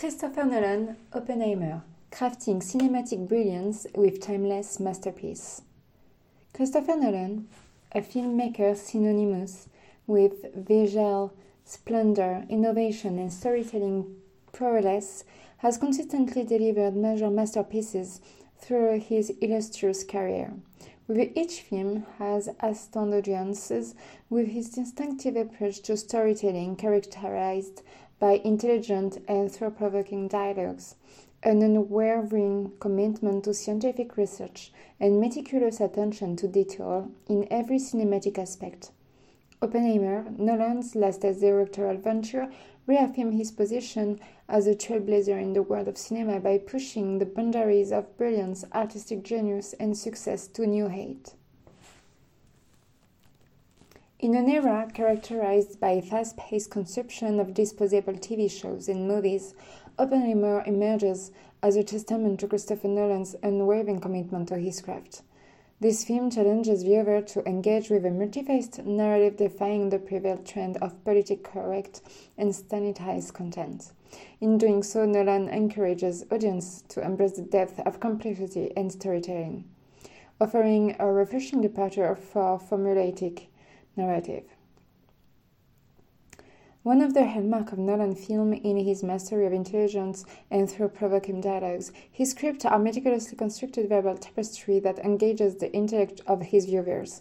Christopher Nolan, Oppenheimer, crafting cinematic brilliance with timeless masterpiece. Christopher Nolan, a filmmaker synonymous with visual splendor, innovation, and storytelling prowess, has consistently delivered major masterpieces through his illustrious career. With each film has astounded audiences with his distinctive approach to storytelling characterized by intelligent and thought-provoking dialogues, an unwavering commitment to scientific research, and meticulous attention to detail in every cinematic aspect. Oppenheimer, Nolan's latest directorial venture, reaffirmed his position as a trailblazer in the world of cinema by pushing the boundaries of brilliance, artistic genius, and success to new heights. In an era characterized by fast paced consumption of disposable TV shows and movies, Oppenheimer emerges as a testament to Christopher Nolan's unwavering commitment to his craft. This film challenges viewers to engage with a multi-faced narrative defying the prevalent trend of politically correct and sanitized content. In doing so, Nolan encourages audiences to embrace the depth of complexity and storytelling, offering a refreshing departure for formulaic narrative. One of the hallmarks of Nolan's film in his mastery of intelligence and through provoking dialogues, his scripts are meticulously constructed verbal tapestry that engages the intellect of his viewers.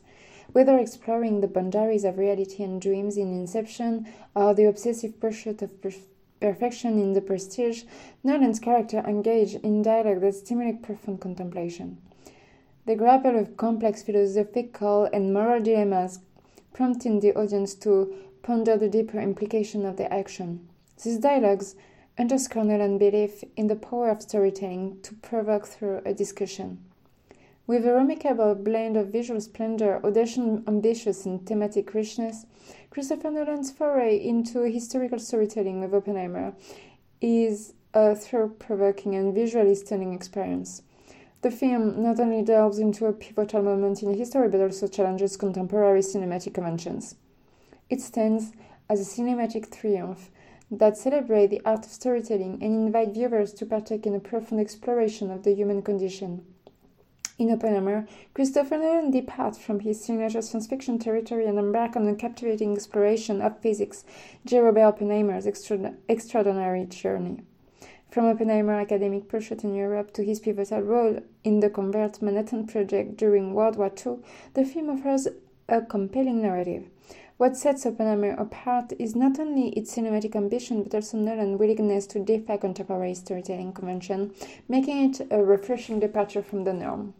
Whether exploring the boundaries of reality and dreams in Inception or the obsessive pursuit of per- perfection in The Prestige, Nolan's characters engage in dialogue that stimulate profound contemplation. They grapple with complex philosophical and moral dilemmas prompting the audience to ponder the deeper implication of their action. These dialogues underscore Nolan's belief in the power of storytelling to provoke through a discussion. With a remarkable blend of visual splendor, audacious, ambitious, and thematic richness, Christopher Nolan's foray into historical storytelling with Oppenheimer is a thought-provoking and visually stunning experience. The film not only delves into a pivotal moment in history but also challenges contemporary cinematic conventions. It stands as a cinematic triumph that celebrates the art of storytelling and invites viewers to partake in a profound exploration of the human condition. In Oppenheimer, Christopher Nolan departs from his signature science fiction territory and embarks on a captivating exploration of physics, J. Robert Oppenheimer's extra- extraordinary journey. From Oppenheimer's academic pursuit in Europe to his pivotal role in the Covert Manhattan Project during World War II, the film offers a compelling narrative. What sets Oppenheimer apart is not only its cinematic ambition but also Nolan's willingness to defy contemporary storytelling convention, making it a refreshing departure from the norm.